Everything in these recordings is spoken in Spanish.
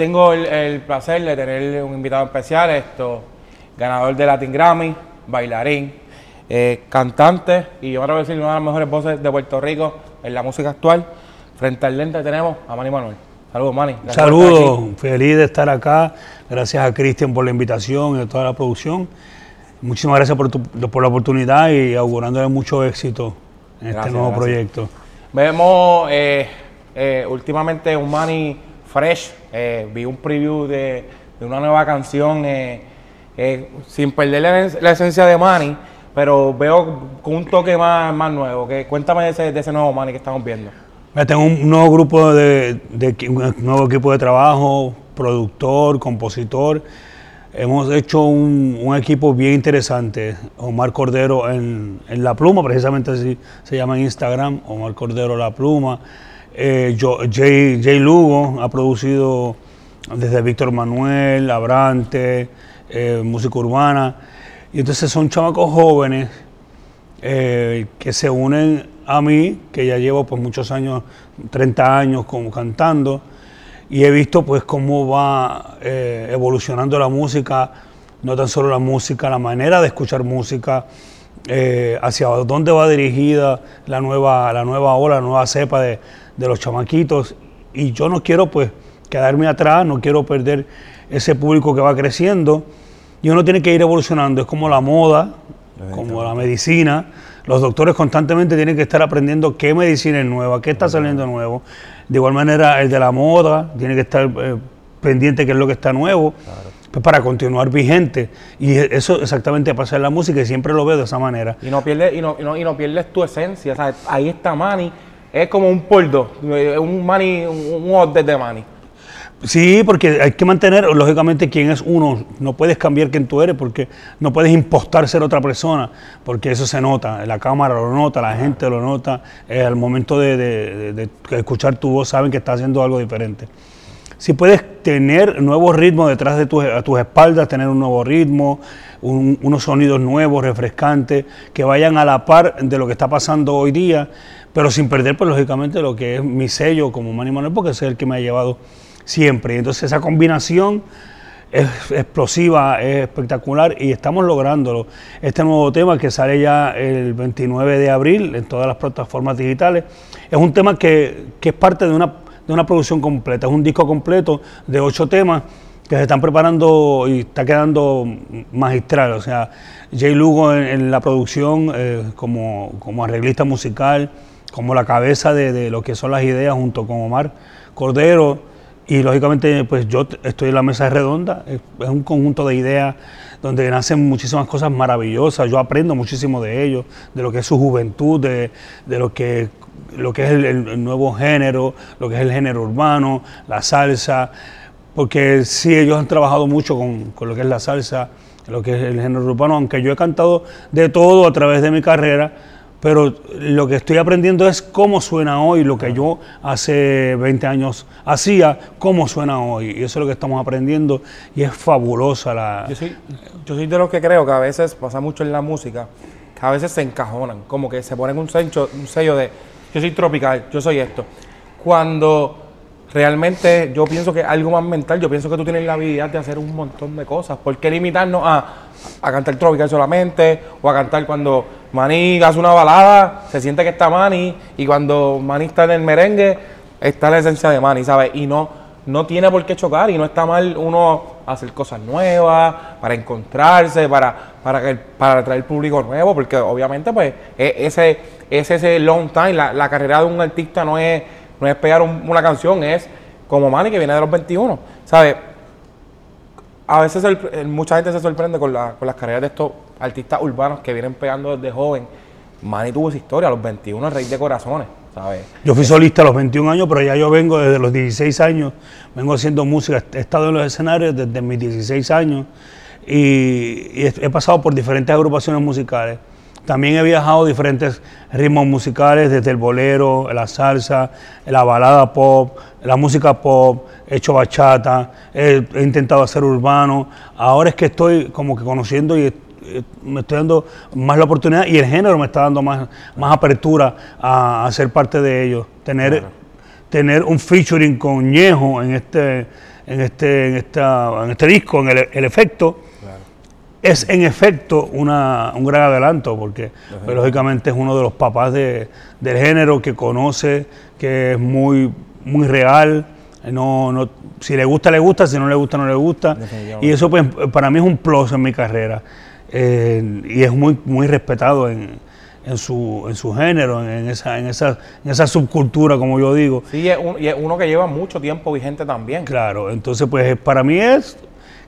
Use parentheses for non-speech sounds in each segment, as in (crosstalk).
tengo el, placer de tener un invitado especial, esto, ganador de Latin Grammy, bailarín, eh, cantante y yo creo que decir una de las mejores voces de Puerto Rico en la música actual. Frente al lente tenemos a Manny Manuel. Saludos, Manny. Saludos, feliz de estar acá. Gracias a Cristian por la invitación y a toda la producción. Muchísimas gracias por, por la oportunidad y augurándole mucho éxito en este nuevo proyecto. Vemos eh, eh, últimamente un Manny fresh. Eh, vi un preview de, una nueva canción sin perder la, esencia de Manny, pero veo con un toque más, más nuevo. Que, cuéntame de ese, nuevo Manny que estamos viendo. Tengo un nuevo grupo de, nuevo equipo de trabajo, productor, compositor. Hemos hecho un, equipo bien interesante. Omar Cordero en, La Pluma, precisamente así se llama en Instagram, Omar Cordero La Pluma. Eh, Jay, Lugo ha producido desde Víctor Manuel, Abrante, eh, música urbana. Y entonces son chamacos jóvenes eh, que se unen a mí, que ya llevo pues muchos años, 30 años como cantando, y he visto pues cómo va eh, evolucionando la música, no tan solo la música, la manera de escuchar música, hacia dónde va dirigida la nueva, la nueva ola, la nueva cepa de, de los chamaquitos, y yo no quiero pues quedarme atrás, no quiero perder ese público que va creciendo, y uno tiene que ir evolucionando, es como la moda, como la medicina, los doctores constantemente tienen que estar aprendiendo qué medicina es nueva, qué está saliendo nuevo. De igual manera, el de la moda tiene que estar eh, pendiente qué es lo que está nuevo. Pues para continuar vigente. Y eso exactamente pasa en la música y siempre lo veo de esa manera. Y no pierdes, y no, y no, pierdes tu esencia. ahí está Manny. Es como un poldo, un Manny, un, un de Manny. Sí, porque hay que mantener, lógicamente, quién es uno. No puedes cambiar quién tú eres, porque no puedes impostar ser otra persona, porque eso se nota. La cámara lo nota, la gente lo nota. Eh, al momento de, escuchar tu voz, saben que estás haciendo algo diferente. Si puedes tener nuevos ritmos detrás de tus, tus espaldas, tener un nuevo ritmo, unos sonidos nuevos, refrescantes, que vayan a la par de lo que está pasando hoy día, pero sin perder, pues lógicamente, lo que es mi sello como Manny Manuel, porque es el que me ha llevado siempre. Entonces esa combinación es explosiva, es espectacular y estamos lográndolo. Este nuevo tema que sale ya el 29 de abril en todas las plataformas digitales, es un tema que, es parte de una, de una producción completa, es un disco completo de ocho temas que se están preparando y está quedando magistral. O sea, Jay Lugo en, la producción eh, como, como arreglista musical, como la cabeza de, de, lo que son las ideas junto con Omar Cordero. Y lógicamente, pues yo estoy en la mesa redonda, es, un conjunto de ideas donde nacen muchísimas cosas maravillosas. Yo aprendo muchísimo de ellos, de lo que es su juventud, de, lo, que, lo que es el, nuevo género, lo que es el género urbano, la salsa, porque sí, ellos han trabajado mucho con, con lo que es la salsa, lo que es el género urbano, aunque yo he cantado de todo a través de mi carrera pero lo que estoy aprendiendo es cómo suena hoy, lo que yo hace 20 años hacía, cómo suena hoy. Y eso es lo que estamos aprendiendo y es fabulosa la... Yo soy, yo soy de los que creo que a veces pasa mucho en la música, que a veces se encajonan, como que se ponen un sello, un sello de yo soy tropical, yo soy esto. Cuando realmente yo pienso que algo más mental, yo pienso que tú tienes la habilidad de hacer un montón de cosas. ¿Por qué limitarnos a, a cantar tropical solamente o a cantar cuando Manny hace una balada, se siente que está Manny, y cuando Manny está en el merengue, está la esencia de Manny, ¿sabes? Y no, no tiene por qué chocar, y no está mal uno hacer cosas nuevas, para encontrarse, para, para, que, para atraer público nuevo, porque obviamente, pues, e, ese, ese, ese long time, la, carrera de un artista no es, no es pegar una canción, es como Manny que viene de los 21, ¿sabes? A veces mucha gente se sorprende con, la, con las carreras de estos artistas urbanos que vienen pegando desde joven. Manny tuvo esa historia, a los 21, el rey de corazones, ¿sabes? Yo fui solista a los 21 años, pero ya yo vengo desde los 16 años, vengo haciendo música, he estado en los escenarios desde mis 16 años y, he, pasado por diferentes agrupaciones musicales. También he viajado diferentes ritmos musicales, desde el bolero, la salsa, la balada pop, la música pop, he hecho bachata, he, he intentado hacer urbano. Ahora es que estoy como que conociendo y me estoy dando más la oportunidad y el género me está dando más, más apertura a, ser parte de ello. Tener, tener un featuring con Ñejo en este, en este, en esta, en este disco, en el, el efecto, es en efecto una, un gran adelanto, porque pues, lógicamente es uno de los papás de, del género que conoce, que es muy, muy real. No, no, si le gusta, le gusta, si no le gusta, no le gusta. Y eso pues, para mí es un plus en mi carrera. Eh, y es muy, muy respetado en, en su, en su género, en esa, en, esa, en esa subcultura, como yo digo. Sí, y es, y es uno que lleva mucho tiempo vigente también. Claro, entonces pues para mí es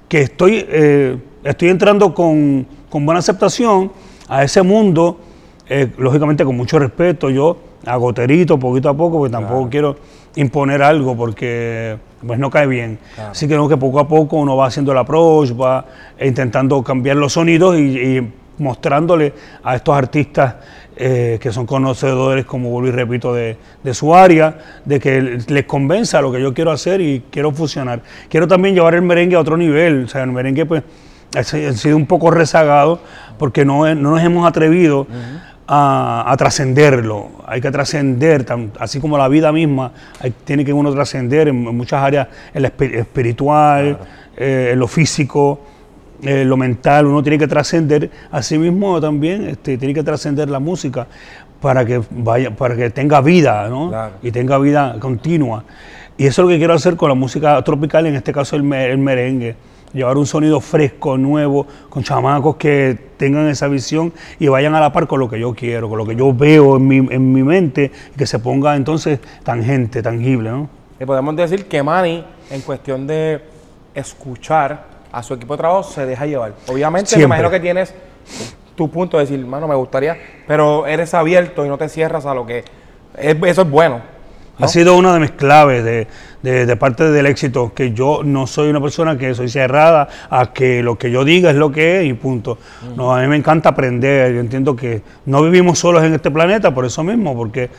que estoy, eh, estoy entrando con, con, buena aceptación a ese mundo, eh, lógicamente con mucho respeto, yo agoterito poquito a poco, porque tampoco quiero imponer algo porque pues no cae bien. Así que, no, que poco a poco uno va haciendo el approach, va intentando cambiar los sonidos y, y mostrándole a estos artistas eh, que son conocedores, como vuelvo y repito, de, su área, de que les convenza lo que yo quiero hacer y quiero fusionar. Quiero también llevar el merengue a otro nivel, o sea, el merengue pues ha sido un poco rezagado porque no, no nos hemos atrevido a, trascenderlo. Hay que trascender, así como la vida misma, tiene que uno trascender en, muchas áreas, en lo espiritual, eh, en lo físico eh, lo mental, uno tiene que trascender, asimismo también este, tiene que trascender la música para que vaya, para que tenga vida, ¿no? Y tenga vida continua. Y eso es lo que quiero hacer con la música tropical, en este caso el, merengue. Llevar un sonido fresco, nuevo, con chamacos que tengan esa visión y vayan a la par con lo que yo quiero, con lo que yo veo en mi, en mi mente, y que se ponga entonces tangente, tangible, ¿no? Y podemos decir que Manny, en cuestión de escuchar, a su equipo de trabajo se deja llevar. Obviamente, me imagino que tienes tu punto de decir, mano, me gustaría, pero eres abierto y no te cierras a lo que. eso es bueno. Ha sido una de mis claves de, de, parte del éxito, que yo no soy una persona que soy cerrada a que lo que yo diga es lo que es y punto. No, a mí me encanta aprender, yo entiendo que no vivimos solos en este planeta por eso mismo, porque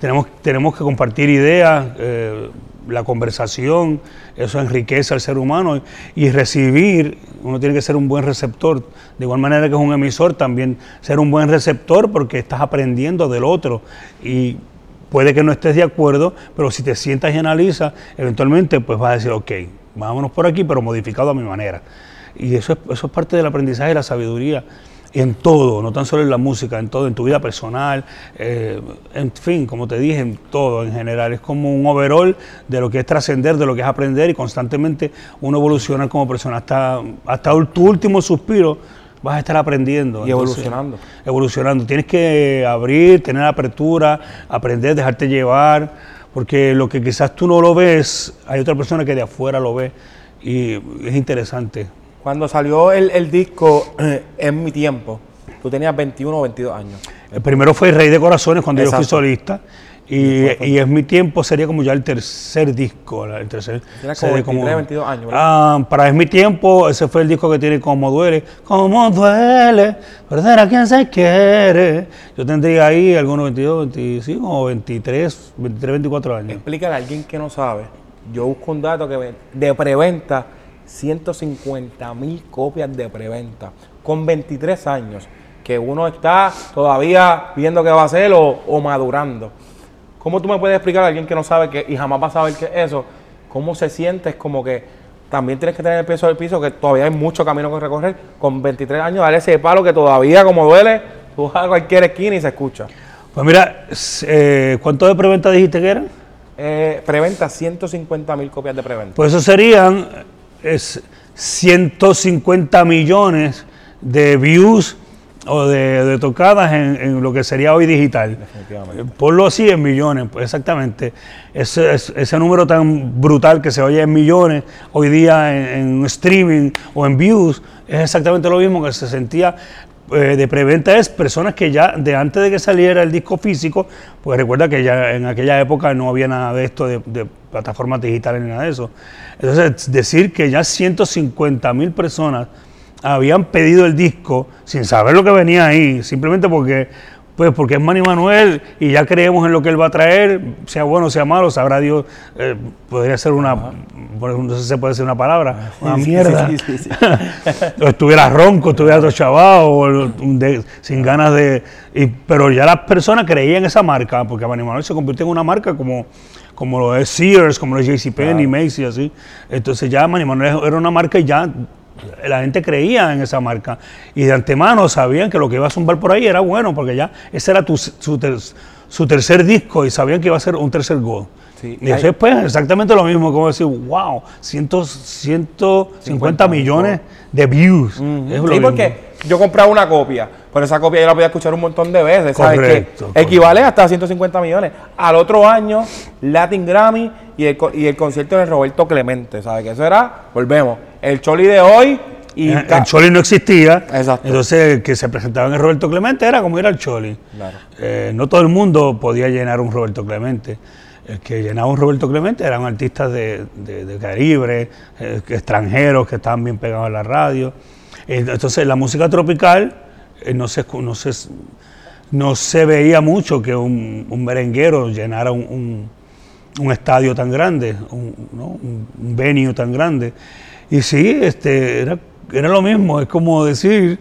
tenemos, tenemos que compartir ideas, eh, la conversación, eso enriquece al ser humano y recibir, uno tiene que ser un buen receptor, de igual manera que es un emisor, también ser un buen receptor porque estás aprendiendo del otro. Y puede que no estés de acuerdo, pero si te sientas y analizas, eventualmente pues vas a decir, ok, vámonos por aquí, pero modificado a mi manera. Y eso es, eso es parte del aprendizaje de la sabiduría en todo, no tan solo en la música, en todo, en tu vida personal, eh, en fin, como te dije, en todo en general. Es como un overall de lo que es trascender, de lo que es aprender y constantemente uno evoluciona como persona. Hasta, hasta tu último suspiro vas a estar aprendiendo. Y evolucionando. Evolucionando. Tienes que abrir, tener apertura, aprender, dejarte llevar, porque lo que quizás tú no lo ves, hay otra persona que de afuera lo ve y es interesante. Cuando salió el, disco eh, En mi tiempo, tú tenías 21 o 22 años. El primero fue El Rey de Corazones cuando yo fui solista. Y, y, Es mi tiempo sería como ya el tercer disco. El tercer, como 23, 22 años. Ah, para Es mi tiempo, ese fue el disco que tiene Como duele. Como duele, perder a quien se quiere. Yo tendría ahí algunos 22, 25 o 23, 23, 24 años. Explícale a alguien que no sabe. Yo busco un dato que de preventa 150 mil copias de preventa con 23 años, que uno está todavía viendo qué va a hacer o, madurando. ¿Cómo tú me puedes explicar a alguien que no sabe que y jamás va a saber qué es eso? ¿Cómo se siente? Es como que también tienes que tener el peso del piso, que todavía hay mucho camino que recorrer. Con 23 años, darle ese palo que todavía, como duele, tú vas a cualquier esquina y se escucha. Pues mira, eh, ¿cuánto de preventa dijiste que eran? Eh, preventa, 150 mil copias de preventa. Pues eso serían es 150 millones de views o de, tocadas en, lo que sería hoy digital. Ponlo así en millones, pues exactamente. Ese, ese, número tan brutal que se oye en millones hoy día en, streaming o en views es exactamente lo mismo que se sentía eh, de preventa es personas que ya de antes de que saliera el disco físico, pues recuerda que ya en aquella época no había nada de esto de, de plataformas digitales ni nada de eso. Entonces, decir que ya 150 mil personas habían pedido el disco sin saber lo que venía ahí, simplemente porque pues porque es Manny Manuel y ya creemos en lo que él va a traer, sea bueno, sea malo, sabrá Dios, eh, podría ser una, no sé si se puede decir una palabra, una (laughs) mierda. o estuviera ronco, estuviera otro chaval, o sin ganas de... pero ya las personas creían esa marca, porque Manny Manuel se convirtió en una marca como como lo es Sears, como lo es JCPenney, Macy, así. Entonces ya Manny Manuel era una marca y ya la gente creía en esa marca. Y de antemano sabían que lo que iba a zumbar por ahí era bueno, porque ya ese era tu, su, su tercer disco y sabían que iba a ser un tercer gol. Y después pues, exactamente lo mismo, como decir, wow, 150 millones de views. sí, porque yo compraba una copia, pero esa copia yo la podía escuchar un montón de veces, ¿sabes? que equivale hasta 150 millones. Al otro año, Latin Grammy y el, y el concierto de Roberto Clemente, ¿sabes? Que eso era, volvemos, el Choli de hoy y el, Choli no existía. Exacto. Entonces, el que se presentaba en el Roberto Clemente era como ir al Choli. Eh, no todo el mundo podía llenar un Roberto Clemente. El que llenaba un Roberto Clemente eran artistas de, de, Caribe, eh, extranjeros que estaban bien pegados a la radio. Entonces, la música tropical eh, no, se, no, se, no se veía mucho que un, merenguero llenara un, un, estadio tan grande, un, venue tan grande. Y sí, este, era era lo mismo, es como decir,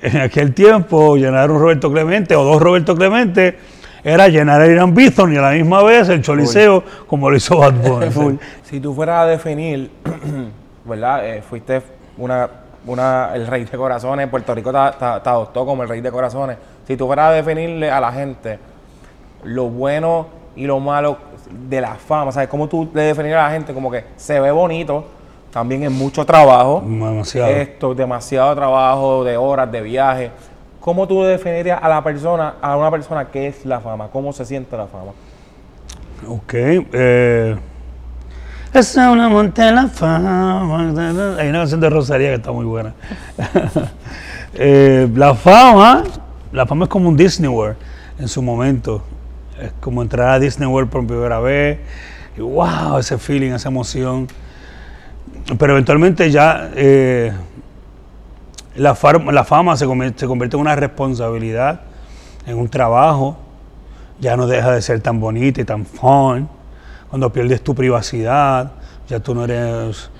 en aquel tiempo llenar un Roberto Clemente o dos Roberto Clemente era llenar el Irán Bithorn y a la misma vez el Choliseo como lo hizo Bad Bunny. (laughs) si tú fueras a definir, (clears throat) ¿verdad? Eh, fuiste una, una, el rey de corazones, Puerto Rico te, adoptó como el rey de corazones. Si tú fueras a definirle a la gente lo bueno y lo malo de la fama, ¿sabes? ¿Cómo tú le definirías a la gente como que se ve bonito, también es mucho trabajo. Demasiado. Esto, demasiado trabajo, de horas, de viaje. ¿Cómo tú definirías a la persona, a una persona qué es la fama? ¿Cómo se siente la fama? Ok. Eh, es una monte la fama. Hay una canción de Rosaría que está muy buena. (laughs) Eh, la fama, la fama es como un Disney World en su momento. Es como entrar a Disney World por primera vez. Y wow, ese feeling, esa emoción pero eventualmente ya eh, la, la, fama se convierte, en una responsabilidad, en un trabajo, ya no deja de ser tan bonita y tan fun. Cuando pierdes tu privacidad, ya tú no eres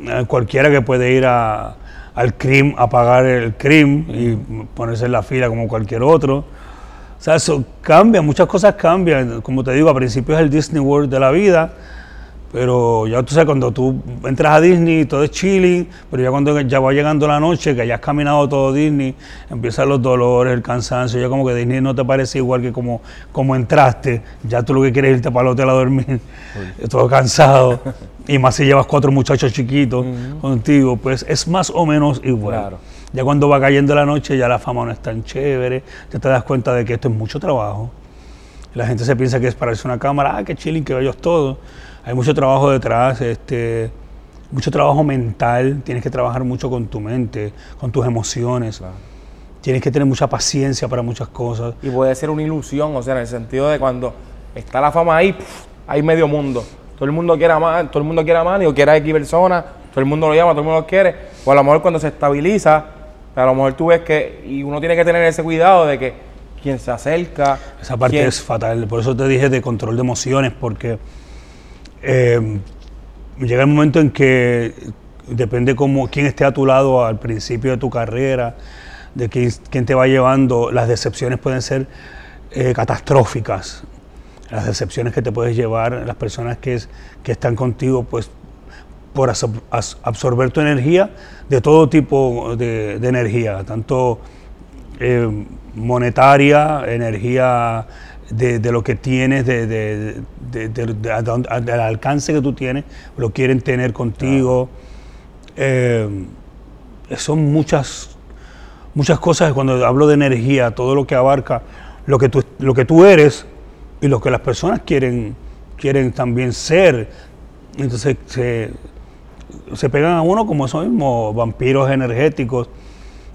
eh, cualquiera que puede ir al CRIM a pagar el CRIM y ponerse en la fila como cualquier otro. O sea, eso cambia, muchas cosas cambian. Como te digo, a principios es el Disney World de la vida pero ya tú sabes, cuando tú entras a Disney, todo es chilling, pero ya cuando ya va llegando la noche, que ya has caminado todo Disney, empiezan los dolores, el cansancio, ya como que Disney no te parece igual que como, como entraste, ya tú lo que quieres es irte para el hotel a dormir, (laughs) todo cansado, y más si llevas cuatro muchachos chiquitos contigo, pues es más o menos igual. Ya cuando va cayendo la noche, ya la fama no es tan chévere, ya te das cuenta de que esto es mucho trabajo. La gente se piensa que es para pararse una cámara, ah, qué chilling, que ellos todos hay mucho trabajo detrás, este, mucho trabajo mental, tienes que trabajar mucho con tu mente, con tus emociones. Tienes que tener mucha paciencia para muchas cosas. Y puede ser una ilusión, o sea, en el sentido de cuando está la fama ahí, hay medio mundo. Todo el mundo quiere amar, todo el mundo quiere amar, o quiere a X persona, todo el mundo lo llama, todo el mundo lo quiere. O a lo mejor cuando se estabiliza, a lo mejor tú ves que, y uno tiene que tener ese cuidado de que quien se acerca. Esa parte es fatal, por eso te dije de control de emociones, porque eh, llega el momento en que depende cómo, quién esté a tu lado al principio de tu carrera, de quién, te va llevando, las decepciones pueden ser eh, catastróficas. Las decepciones que te puedes llevar, las personas que, que están contigo, pues por absorber tu energía, de todo tipo de, energía, tanto eh, monetaria, energía de, lo que tienes, de, del alcance que tú tienes, lo quieren tener contigo. Eh, son muchas, muchas cosas cuando hablo de energía, todo lo que abarca lo que tú, lo que tú eres y lo que las personas quieren, quieren también ser. Entonces se, se pegan a uno como esos mismos vampiros energéticos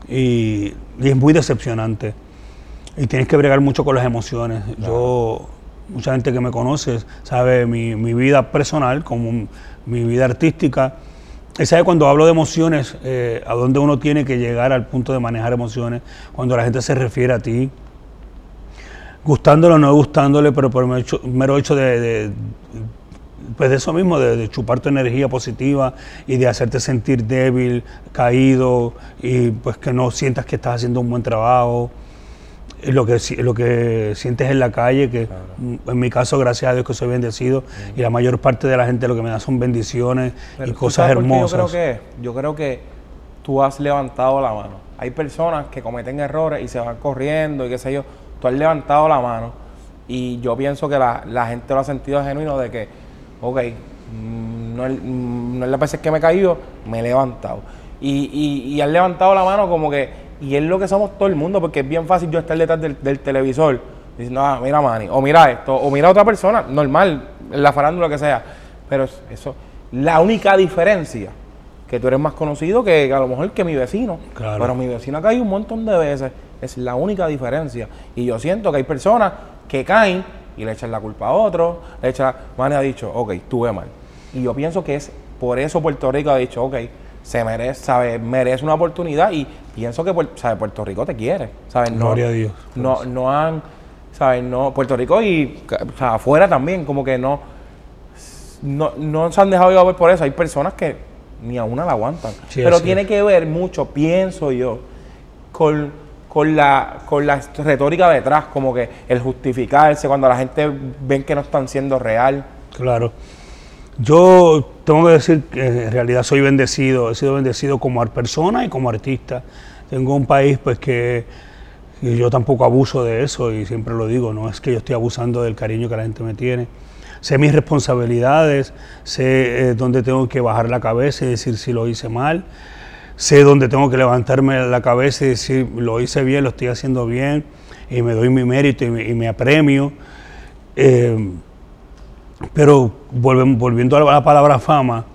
y, y es muy decepcionante. Y tienes que bregar mucho con las emociones. Yo, mucha gente que me conoce sabe mi, mi vida personal, como mi vida artística. Y sabe cuando hablo de emociones, eh, a dónde uno tiene que llegar al punto de manejar emociones, cuando la gente se refiere a ti, gustándole o no gustándole, pero por el mero hecho de, pues de eso mismo, de, de, chupar tu energía positiva y de hacerte sentir débil, caído y pues que no sientas que estás haciendo un buen trabajo. Lo que, lo que sientes en la calle, que mm, en mi caso, gracias a Dios que soy bendecido, y la mayor parte de la gente lo que me da son bendiciones Pero y ¿tú cosas hermosas. Yo creo que yo creo que tú has levantado la mano. Hay personas que cometen errores y se van corriendo y qué sé yo. Tú has levantado la mano y yo pienso que la, la gente lo ha sentido genuino de que, ok, mm, no es, mm, no es la veces que me he caído, me he levantado. Y, y, y has levantado la mano como que, y es lo que somos todo el mundo, porque es bien fácil yo estar detrás del, del televisor diciendo, ah, mira Manny, o mira esto, o mira a otra persona, normal, en la farándula que sea. Pero es- eso, la única diferencia, que tú eres más conocido que, a lo mejor que mi vecino. Claro. Pero mi vecino ha caído un montón de veces. Es la única diferencia. Y yo siento que hay personas que caen y le echan la culpa a otro. Le echan, Manny ha dicho, ok, tuve mal. Y yo pienso que es por eso Puerto Rico ha dicho, ok, se merece, ¿sabes? merece una oportunidad y pienso que. Puerto Rico te quiere. ¿sabes? No, Gloria a Dios. No, no han, ¿sabes? No, Puerto Rico y o sea, afuera también, como que no, no, no se han dejado llevar por eso. Hay personas que ni a una la aguantan. Sí, Pero es tiene que ver mucho, pienso yo, con, con, la, con la retórica detrás, como que el justificarse, cuando la gente ven que no están siendo real. Claro. Yo tengo que decir que en realidad soy bendecido, he sido bendecido como persona y como artista. Tengo un país pues que, que yo tampoco abuso de eso y siempre lo digo, no es que yo estoy abusando del cariño que la gente me tiene. Sé mis responsabilidades, sé eh, dónde tengo que bajar la cabeza y decir si lo hice mal, sé dónde tengo que levantarme la cabeza y decir lo hice bien, lo estoy haciendo bien y me doy mi mérito y me, y me apremio. Eh, pero volviendo a la palabra fama,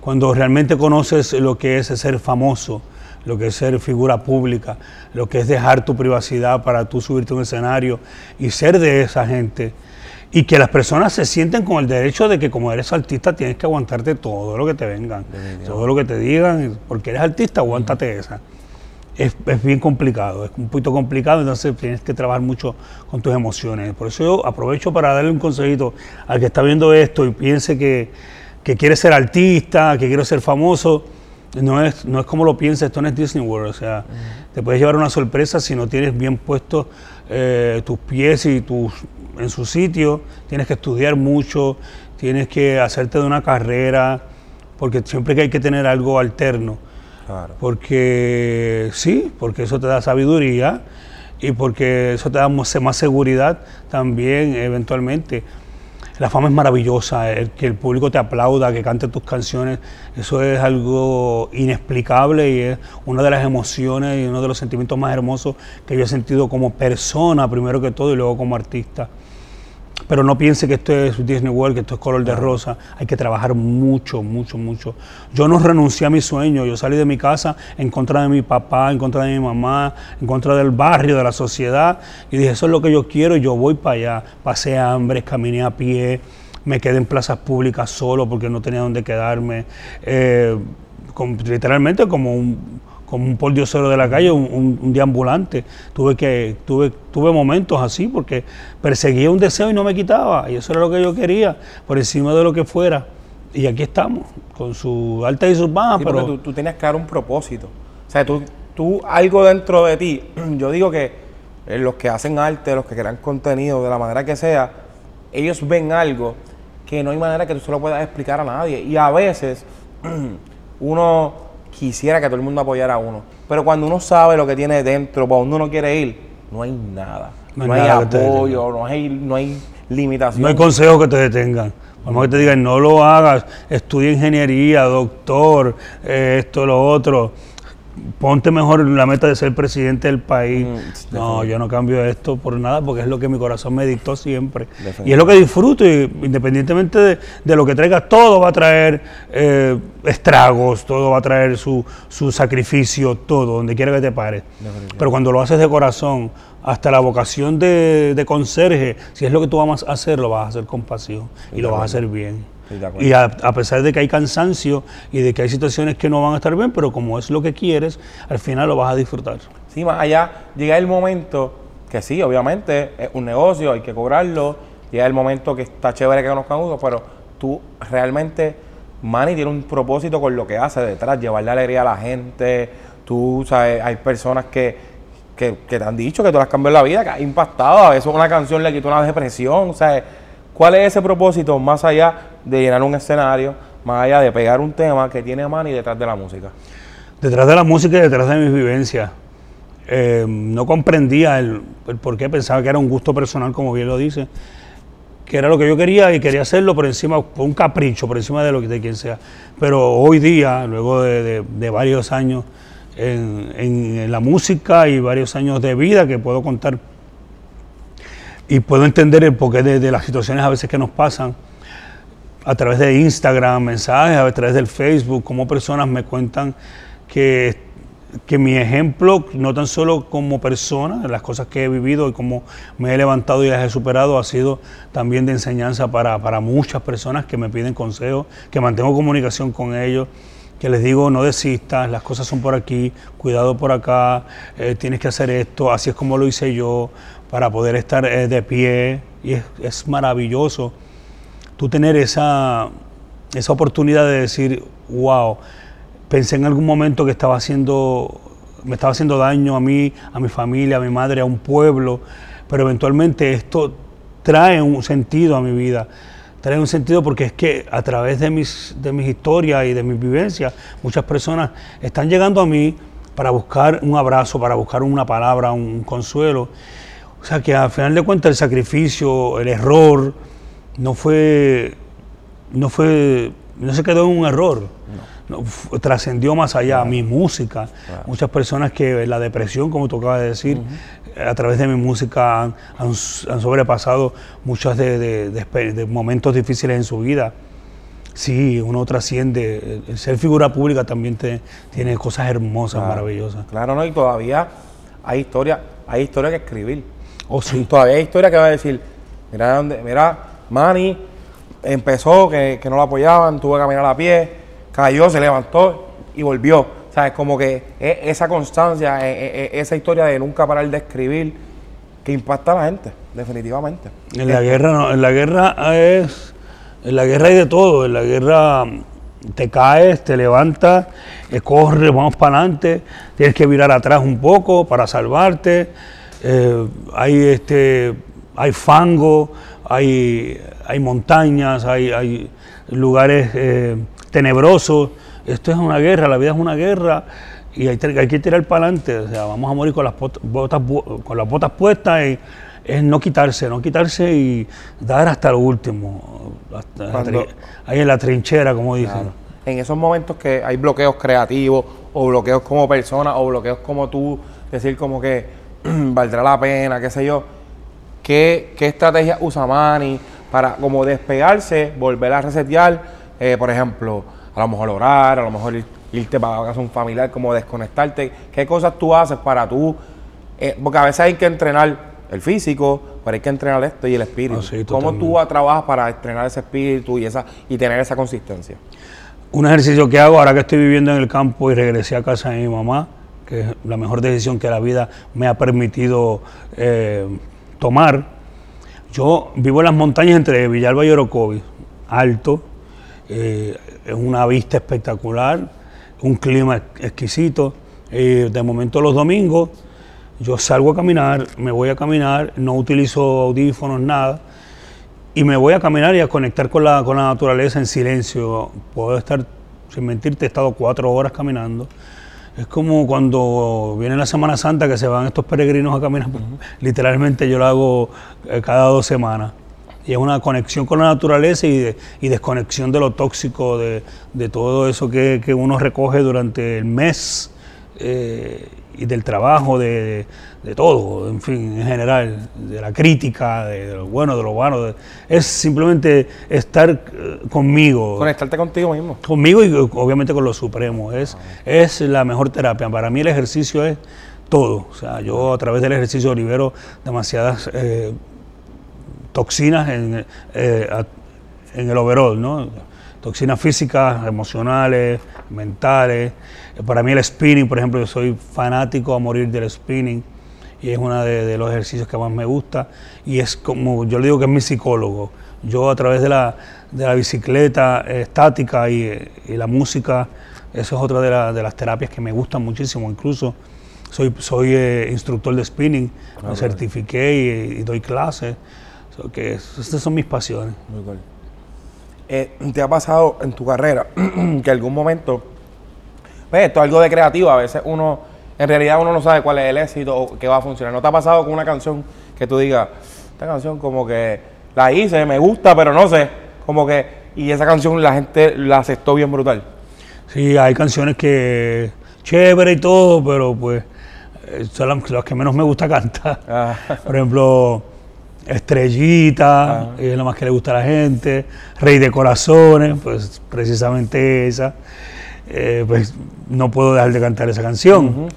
cuando realmente conoces lo que es ser famoso, lo que es ser figura pública, lo que es dejar tu privacidad para tú subirte a un escenario y ser de esa gente, y que las personas se sienten con el derecho de que como eres artista tienes que aguantarte todo lo que te vengan, todo lo que te digan, porque eres artista, aguántate esa. Es, es bien complicado, es un poquito complicado, entonces tienes que trabajar mucho con tus emociones. Por eso yo aprovecho para darle un consejito al que está viendo esto y piense que, que quiere ser artista, que quiere ser famoso. No es, no es como lo piensa, esto no es Disney World, o sea, te puedes llevar una sorpresa si no tienes bien puestos eh, tus pies y tus en su sitio, tienes que estudiar mucho, tienes que hacerte de una carrera, porque siempre que hay que tener algo alterno. Claro. Porque sí, porque eso te da sabiduría y porque eso te da más más seguridad también eventualmente. La fama es maravillosa, el que el público te aplauda, que cante tus canciones, eso es algo inexplicable y es una de las emociones y uno de los sentimientos más hermosos que yo he sentido como persona, primero que todo, y luego como artista. Pero no piense que esto es Disney World, que esto es color de rosa. Hay que trabajar mucho, mucho, mucho. Yo no renuncié a mi sueño. Yo salí de mi casa en contra de mi papá, en contra de mi mamá, en contra del barrio, de la sociedad. Y dije, eso es lo que yo quiero y yo voy para allá. Pasé hambre, caminé a pie, me quedé en plazas públicas solo porque no tenía dónde quedarme. Eh, con- literalmente como un, como un pordiosero de la calle, un, un, un deambulante. Tuve, que, tuve, tuve momentos así porque perseguía un deseo y no me quitaba. Y eso era lo que yo quería, por encima de lo que fuera. Y aquí estamos, con sus altas y sus bajas, Sí, pero tú, tú tenías dar un propósito. O sea, tú, tú algo dentro de ti, (clears throat) yo digo que eh, los que hacen arte, los que crean contenido, de la manera que sea, ellos ven algo que no hay manera que tú se lo puedas explicar a nadie. Y a veces (clears throat) uno quisiera que todo el mundo apoyara a uno. Pero cuando uno sabe lo que tiene dentro, para donde uno quiere ir, no hay nada. No No, hay nada apoyo, no hay, no hay limitación. no hay consejos que te detengan. Vamos que te digan, no lo hagas, estudia ingeniería, doctor, eh, esto, lo otro. Ponte mejor la meta de ser presidente del país. Mm, no, yo no cambio esto por nada porque es lo que mi corazón me dictó siempre. Y es lo que disfruto, y independientemente de, de lo que traiga, todo va a traer eh, estragos, todo va a traer su, su sacrificio, todo, donde quiera que te pares. Pero cuando lo haces de corazón, hasta la vocación de, de conserje, si es lo que tú vas a hacer, lo vas a hacer con pasión y lo vas a hacer bien. Y a, a pesar de que hay cansancio y de que hay situaciones que no van a estar bien, pero como es lo que quieres, al final lo vas a disfrutar. Sí, más allá, llega el momento que sí, obviamente es un negocio, hay que cobrarlo, llega el momento que está chévere que conozcan uno, pero tú realmente, Manny tiene un propósito con lo que hace detrás, llevarle alegría a la gente, tú sabes, hay personas que, que, que te han dicho que tú las cambiado la vida, que has impactado. A veces una canción le quitó una depresión. O sea, ¿cuál es ese propósito más allá de llenar un escenario, más allá de pegar un tema que tiene a Manny detrás de la música? Detrás de la música y detrás de mis vivencias. Eh, no comprendía el, por qué, pensaba que era un gusto personal, como bien lo dice, que era lo que yo quería y quería hacerlo por encima, un capricho, por encima de lo que quien sea. Pero hoy día, luego de, varios años en, la música y varios años de vida que puedo contar y puedo entender el porqué de las situaciones a veces que nos pasan a través de Instagram, mensajes, a través del Facebook, como personas me cuentan que, que mi ejemplo, no tan solo como persona, las cosas que he vivido y cómo me he levantado y las he superado, ha sido también de enseñanza para, para muchas personas que me piden consejos, que mantengo comunicación con ellos, que les digo no desistas, las cosas son por aquí, cuidado por acá, eh, tienes que hacer esto, así es como lo hice yo, para poder estar eh, de pie. Y es, es maravilloso tú tener esa, esa oportunidad de decir, wow, pensé en algún momento que estaba haciendo, me estaba haciendo daño a mí, a mi familia, a mi madre, a un pueblo, pero eventualmente esto trae un sentido a mi vida. Trae un sentido porque es que a través de mis, de mis historias y de mis vivencias, muchas personas están llegando a mí para buscar un abrazo, para buscar una palabra, un consuelo. O sea que al final de cuentas el sacrificio, el error, no fue, no fue, no se quedó en un error, no, trascendió más allá, mi música, muchas personas que la depresión, como tú acabas de decir, a través de mi música han, han s- han sobrepasado muchos de, de- de espe- de momentos difíciles en su vida. Sí, uno trasciende, el- ser figura pública también te- tiene cosas hermosas, maravillosas. Claro, ¿no? Y todavía hay historia, hay historia que escribir. Oh, sí. Todavía hay historia que va a decir, mira dónde, mira, Manny empezó, que, que no lo apoyaban, tuvo que caminar a pie, cayó, se levantó y volvió. O sea, es como que e- esa constancia, e- e- esa historia de nunca parar de escribir, que impacta a la gente, definitivamente. En la guerra no, en la guerra es, en la guerra hay de todo, en la guerra mm, te caes, te levantas, corres, vamos para adelante, tienes que virar atrás un poco para salvarte, eh, hay este, hay fango, hay, hay montañas, hay, hay lugares eh, tenebrosos, esto es una guerra, la vida es una guerra y hay, hay que tirar para adelante, o sea, vamos a morir con las botas, con las botas puestas y es no quitarse, no quitarse y dar hasta lo último, hasta Cuando- ahí en la trinchera, como dicen. Claro. En esos momentos que hay bloqueos creativos o bloqueos como persona o bloqueos como tú, decir como que (clears throat) valdrá la pena, qué sé yo, ¿qué, qué estrategia usa Manny para como despegarse, volver a resetear, eh, por ejemplo, a lo mejor orar, a lo mejor ir- irte para casa un familiar, como desconectarte? ¿Qué cosas tú haces para tú? eh, porque a veces hay que entrenar el físico, pero hay que entrenar esto y el espíritu. Ah, sí, ¿Cómo tú trabajas para entrenar ese espíritu y, esa, y tener esa consistencia? Un ejercicio que hago ahora que estoy viviendo en el campo y regresé a casa de mi mamá, que es la mejor decisión que la vida me ha permitido eh, tomar. Yo vivo en las montañas entre Villalba y Orocovis, alto, eh, es una vista espectacular, un clima exquisito. Eh, de momento los domingos yo salgo a caminar, me voy a caminar, no utilizo audífonos, nada y me voy a caminar y a conectar con la, con la naturaleza en silencio. Puedo estar, sin mentirte, he estado cuatro horas caminando. Es como cuando viene la Semana Santa que se van estos peregrinos a caminar. Literalmente yo lo hago eh, cada dos semanas. Y es una conexión con la naturaleza y, de- y desconexión de lo tóxico, de, de todo eso que, que uno recoge durante el mes eh, y del trabajo, de, de todo, en fin, en general, de la crítica, de, de lo bueno, de lo malo. es simplemente estar eh, conmigo Conectarte contigo mismo. conmigo y obviamente con lo supremo. Es, es la mejor terapia. Para mí el ejercicio es todo. O sea, yo a través del ejercicio libero demasiadas eh, toxinas en, eh, en el overall, ¿no? Toxinas físicas, emocionales, mentales. Eh, Para mí el spinning, por ejemplo, yo soy fanático a morir del spinning y es uno de, de los ejercicios que más me gusta y es como, yo le digo que es mi psicólogo. Yo a través de la, de la bicicleta eh, estática y, y la música, eso es otra de, la- de las terapias que me gustan muchísimo, incluso soy, soy eh, instructor de spinning, me certifiqué y, y doy clases. So que es- estas son mis pasiones. Muy cool. Eh, ¿Te ha pasado en tu carrera (clears throat) que algún momento, pues esto es algo de creativo, a veces uno, en realidad uno no sabe cuál es el éxito o qué va a funcionar? ¿No te ha pasado con una canción que tú digas, esta canción como que la hice, me gusta, pero no sé, como que, y esa canción la gente la aceptó bien brutal? Sí, hay canciones que chévere y todo, pero pues eh, son las, las que menos me gusta cantar. Ah, Por ejemplo, Estrellita, Ah. es lo más que le gusta a la gente. Rey de Corazones, pues precisamente esa. Eh, pues no puedo dejar de cantar esa canción.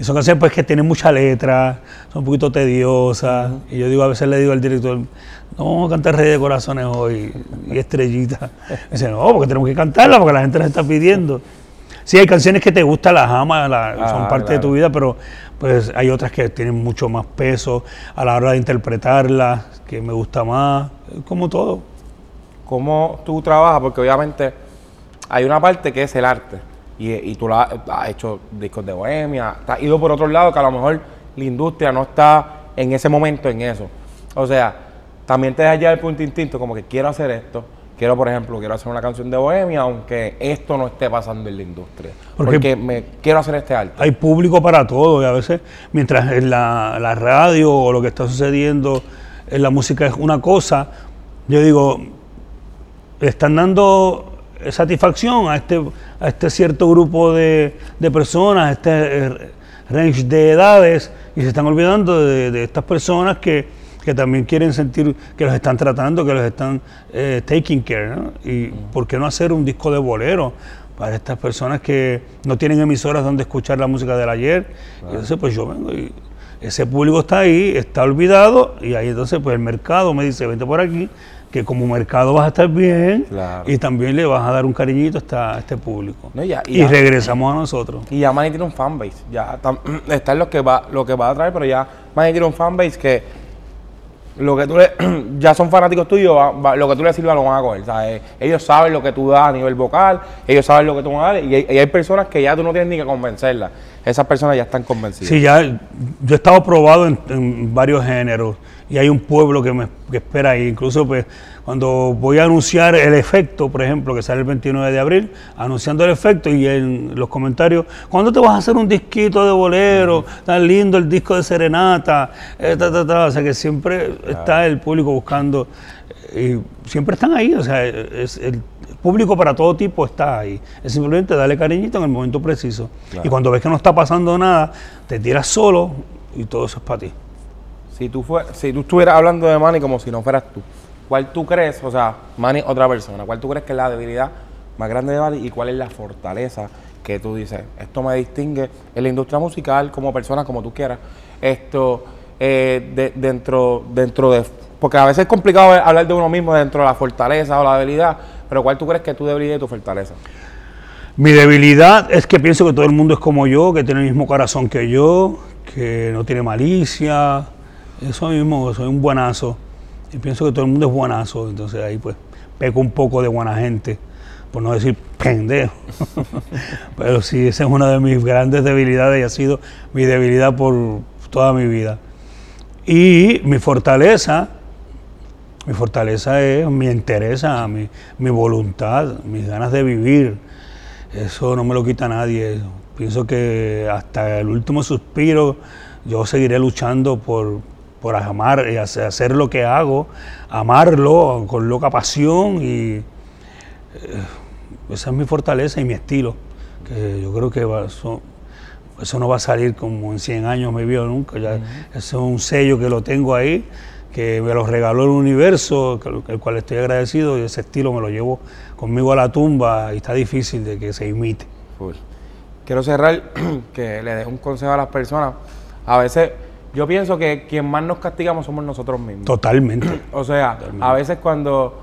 Y son canciones pues que tienen mucha letra, son un poquito tediosas. Y yo digo, a veces le digo al director, no vamos a cantar Rey de Corazones hoy y Estrellita. Y (laughs) dice, no, porque tenemos que cantarla porque la gente las está pidiendo. Sí, hay canciones que te gustan, las amas, las- son Ah, parte de tu vida, pero pues hay otras que tienen mucho más peso a la hora de interpretarlas, que me gusta más, como todo. ¿Cómo tú trabajas? Porque obviamente hay una parte que es el arte. Y, y tú la, has hecho discos de bohemia, has ido por otro lado que a lo mejor la industria no está en ese momento en eso. O sea, también te dejas ya el punto instinto, como que quiero hacer esto. Quiero, por ejemplo, quiero hacer una canción de bohemia, aunque esto no esté pasando en la industria. Porque- Porque me quiero hacer este arte. Hay público para todo y a veces mientras en la, la radio o lo que está sucediendo en la música es una cosa, yo digo, le están dando satisfacción a este, a este cierto grupo de, de personas, a este eh, range de edades y se están olvidando de, de estas personas que, que también quieren sentir que los están tratando, que los están eh, taking care. ¿no? Y por qué no hacer un disco de bolero para estas personas que no tienen emisoras donde escuchar la música del ayer. Y entonces pues yo vengo y ese público está ahí, está olvidado y ahí entonces pues el mercado me dice, vente por aquí, que como mercado vas a estar bien Claro. y también le vas a dar un cariñito a, este público. No, ya- y ya- regresamos a nosotros. Y ya Manny tiene un fanbase. Ya (clears throat) está en lo que va, lo que va a traer, pero ya Manny tiene un fanbase que lo que tú le, (clears throat) ya son fanáticos tuyos, lo que tú le sirvas lo van a coger. Ellos saben lo que tú das a nivel vocal, ellos saben lo que tú vas a dar, y hay, personas que ya tú no tienes ni que convencerlas. Esas personas ya están convencidas. Sí, ya yo he estado probado en, en varios géneros y hay un pueblo que me que espera ahí. Incluso pues cuando voy a anunciar el efecto, por ejemplo, que sale el 29 de abril, anunciando el efecto y en los comentarios, ¿cuándo te vas a hacer un disquito de bolero? Tan lindo el disco de serenata, eh, ta, ta, ta. o sea que siempre está el público buscando y siempre están ahí, o sea, es el público para todo tipo está ahí. Es simplemente darle cariñito en el momento preciso. Claro. Y cuando ves que no está pasando nada, te tiras solo y todo eso es para ti. Si tú, fue, si tú estuvieras hablando de Manny como si no fueras tú, ¿cuál tú crees, o sea, Manny otra persona, cuál tú crees que es la debilidad más grande de Manny y cuál es la fortaleza que tú dices, esto me distingue en la industria musical como persona, como tú quieras, esto eh, de- dentro, dentro de, porque a veces es complicado hablar de uno mismo dentro de la fortaleza o la debilidad, pero ¿cuál tú crees que tu debilidad y tu fortaleza? Mi debilidad es que pienso que todo el mundo es como yo, que tiene el mismo corazón que yo, que no tiene malicia. Eso mismo, soy un buenazo. Y pienso que todo el mundo es buenazo. Entonces ahí pues peco un poco de buena gente, por no decir pendejo. (laughs) Pero sí, esa es una de mis grandes debilidades y ha sido mi debilidad por toda mi vida. Y mi fortaleza, mi fortaleza es mi interés, mi, mi voluntad, mis ganas de vivir. Eso no me lo quita nadie. Pienso que hasta el último suspiro yo seguiré luchando por, por amar y hacer, hacer lo que hago, amarlo con loca pasión y eh, esa es mi fortaleza y mi estilo. Que yo creo que va- eso, eso no va a salir como en 100 años, me vio nunca. Ya, Eso es un sello que lo tengo ahí, que me lo regaló el universo, el cual estoy agradecido y ese estilo me lo llevo conmigo a la tumba y está difícil de que se imite. Full. Quiero cerrar (clears throat) que le dé un consejo a las personas. A veces yo pienso que quien más nos castigamos somos nosotros mismos. Totalmente. (clears throat) O sea, a veces cuando,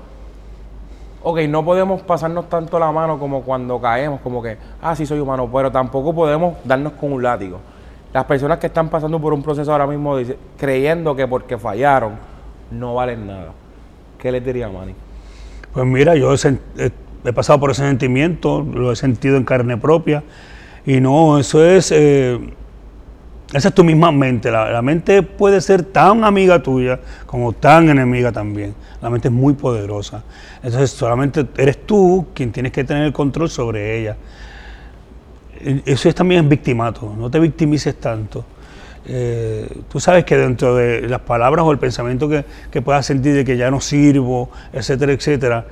ok, no podemos pasarnos tanto la mano como cuando caemos, como que, ah, sí soy humano, pero tampoco podemos darnos con un látigo. Las personas que están pasando por un proceso ahora mismo dice- creyendo que porque fallaron no valen nada. ¿Qué les diría Manny? Pues mira, yo he pasado por ese sentimiento, lo he sentido en carne propia. Y no, eso es, eh, Esa es tu misma mente. La, la, mente puede ser tan amiga tuya como tan enemiga también. La mente es muy poderosa. Entonces solamente eres tú quien tienes que tener el control sobre ella. Eso es también victimato. No te victimices tanto. Eh, tú sabes que dentro de las palabras o el pensamiento que, que, puedas sentir de que ya no sirvo, etcétera, etcétera,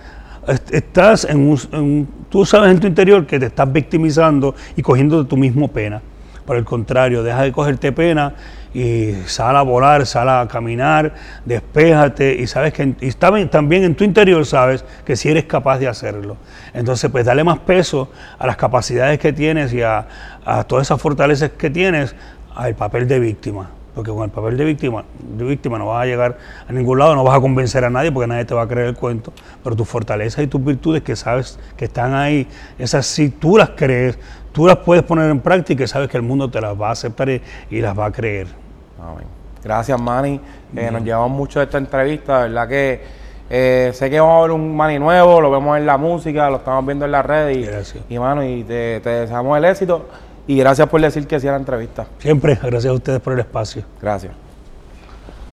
estás en un, tú sabes en tu interior que te estás victimizando y cogiendo de tu mismo pena. Por el contrario, deja de cogerte pena y sal a volar, sal a caminar, despéjate y sabes que y también en tu interior sabes que si eres capaz de hacerlo. Entonces, pues dale más peso a las capacidades que tienes y a, a todas esas fortalezas que tienes al papel de víctima. Porque con el papel de víctima, de víctima no vas a llegar a ningún lado, no vas a convencer a nadie porque nadie te va a creer el cuento. Pero tus fortalezas y tus virtudes que sabes que están ahí, esas si tú las crees, tú las puedes poner en práctica y sabes que el mundo te las va a aceptar y, las va a creer. Gracias, Manny. Eh, nos llevamos mucho de esta entrevista, ¿verdad? Que eh, sé que vamos a ver un Manny nuevo, lo vemos en la música, lo estamos viendo en las redes. Y, y, mano, y te, te deseamos el éxito. Y gracias por decir que hacía la entrevista. Siempre, gracias a ustedes por el espacio. Gracias.